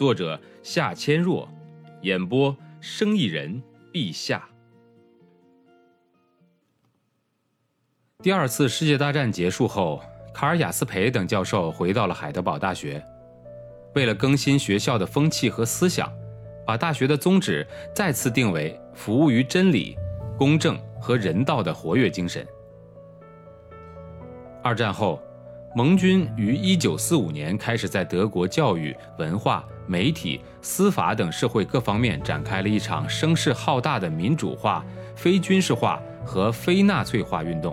作者夏千若，演播生意人陛下。第二次世界大战结束后，卡尔雅斯培等教授回到了海德堡大学，为了更新学校的风气和思想，把大学的宗旨再次定为服务于真理、公正和人道的活跃精神。二战后。盟军于1945年开始在德国教育、文化、媒体、司法等社会各方面展开了一场声势浩大的民主化、非军事化和非纳粹化运动，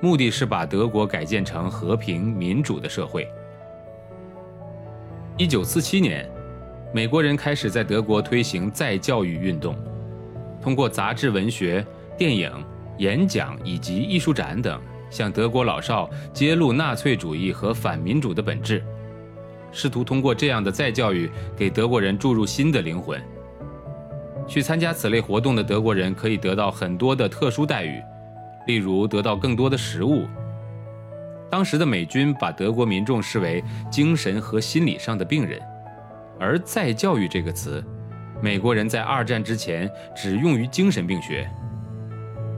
目的是把德国改建成和平民主的社会。1947年，美国人开始在德国推行再教育运动，通过杂志、文学、电影、演讲以及艺术展等。向德国老少揭露纳粹主义和反民主的本质，试图通过这样的再教育给德国人注入新的灵魂。去参加此类活动的德国人可以得到很多的特殊待遇，例如得到更多的食物。当时的美军把德国民众视为精神和心理上的病人，而再教育这个词，美国人在二战之前只用于精神病学。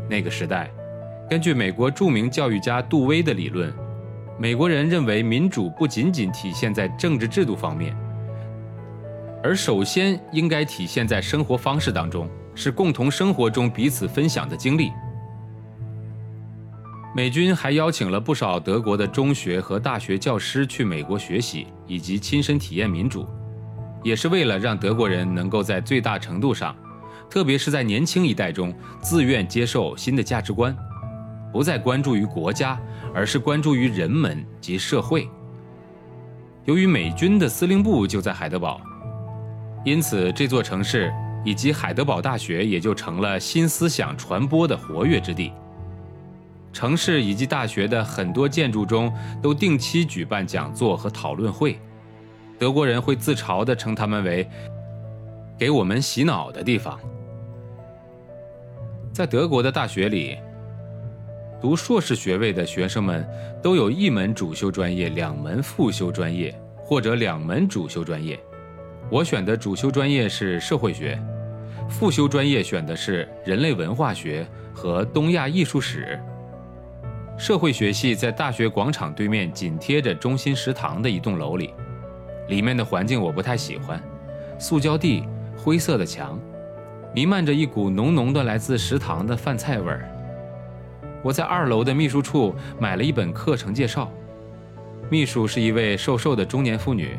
那个时代。根据美国著名教育家杜威的理论，美国人认为民主不仅仅体现在政治制度方面，而首先应该体现在生活方式当中，是共同生活中彼此分享的经历。美军还邀请了不少德国的中学和大学教师去美国学习，以及亲身体验民主，也是为了让德国人能够在最大程度上，特别是在年轻一代中，自愿接受新的价值观。不再关注于国家，而是关注于人们及社会。由于美军的司令部就在海德堡，因此这座城市以及海德堡大学也就成了新思想传播的活跃之地。城市以及大学的很多建筑中都定期举办讲座和讨论会，德国人会自嘲地称他们为“给我们洗脑的地方”。在德国的大学里。读硕士学位的学生们都有一门主修专业、两门副修专业或者两门主修专业。我选的主修专业是社会学，副修专业选的是人类文化学和东亚艺术史。社会学系在大学广场对面，紧贴着中心食堂的一栋楼里。里面的环境我不太喜欢，塑胶地、灰色的墙，弥漫着一股浓浓的来自食堂的饭菜味儿。我在二楼的秘书处买了一本课程介绍，秘书是一位瘦瘦的中年妇女，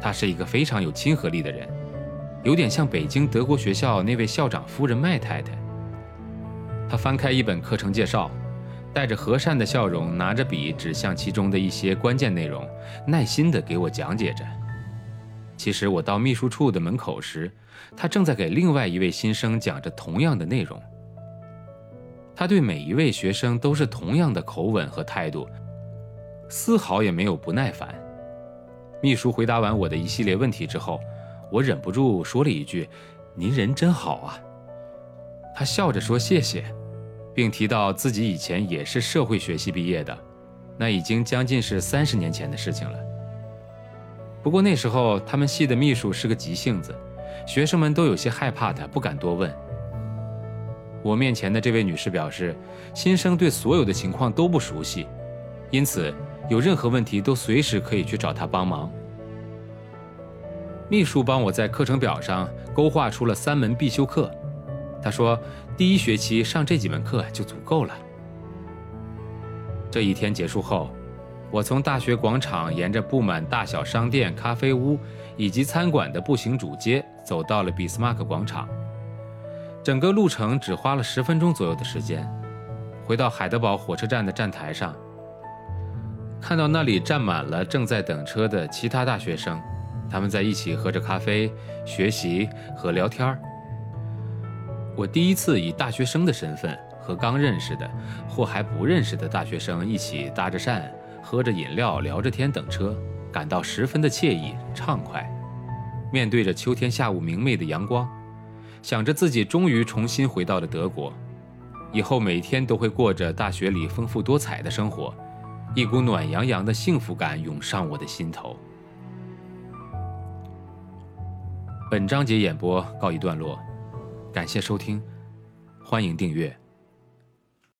她是一个非常有亲和力的人，有点像北京德国学校那位校长夫人麦太太。她翻开一本课程介绍，带着和善的笑容，拿着笔指向其中的一些关键内容，耐心地给我讲解着。其实我到秘书处的门口时，她正在给另外一位新生讲着同样的内容。他对每一位学生都是同样的口吻和态度，丝毫也没有不耐烦。秘书回答完我的一系列问题之后，我忍不住说了一句：“您人真好啊。”他笑着说：“谢谢。”并提到自己以前也是社会学系毕业的，那已经将近是三十年前的事情了。不过那时候他们系的秘书是个急性子，学生们都有些害怕他，不敢多问。我面前的这位女士表示，新生对所有的情况都不熟悉，因此有任何问题都随时可以去找她帮忙。秘书帮我在课程表上勾画出了三门必修课，他说第一学期上这几门课就足够了。这一天结束后，我从大学广场沿着布满大小商店、咖啡屋以及餐馆的步行主街走到了俾斯麦克广场。整个路程只花了十分钟左右的时间，回到海德堡火车站的站台上，看到那里站满了正在等车的其他大学生，他们在一起喝着咖啡、学习和聊天儿。我第一次以大学生的身份和刚认识的或还不认识的大学生一起搭着讪、喝着饮料、聊着天等车，感到十分的惬意畅快。面对着秋天下午明媚的阳光，想着自己终于重新回到了德国，以后每天都会过着大学里丰富多彩的生活，一股暖洋洋的幸福感涌上我的心头。本章节演播告一段落。感谢收听，欢迎订阅。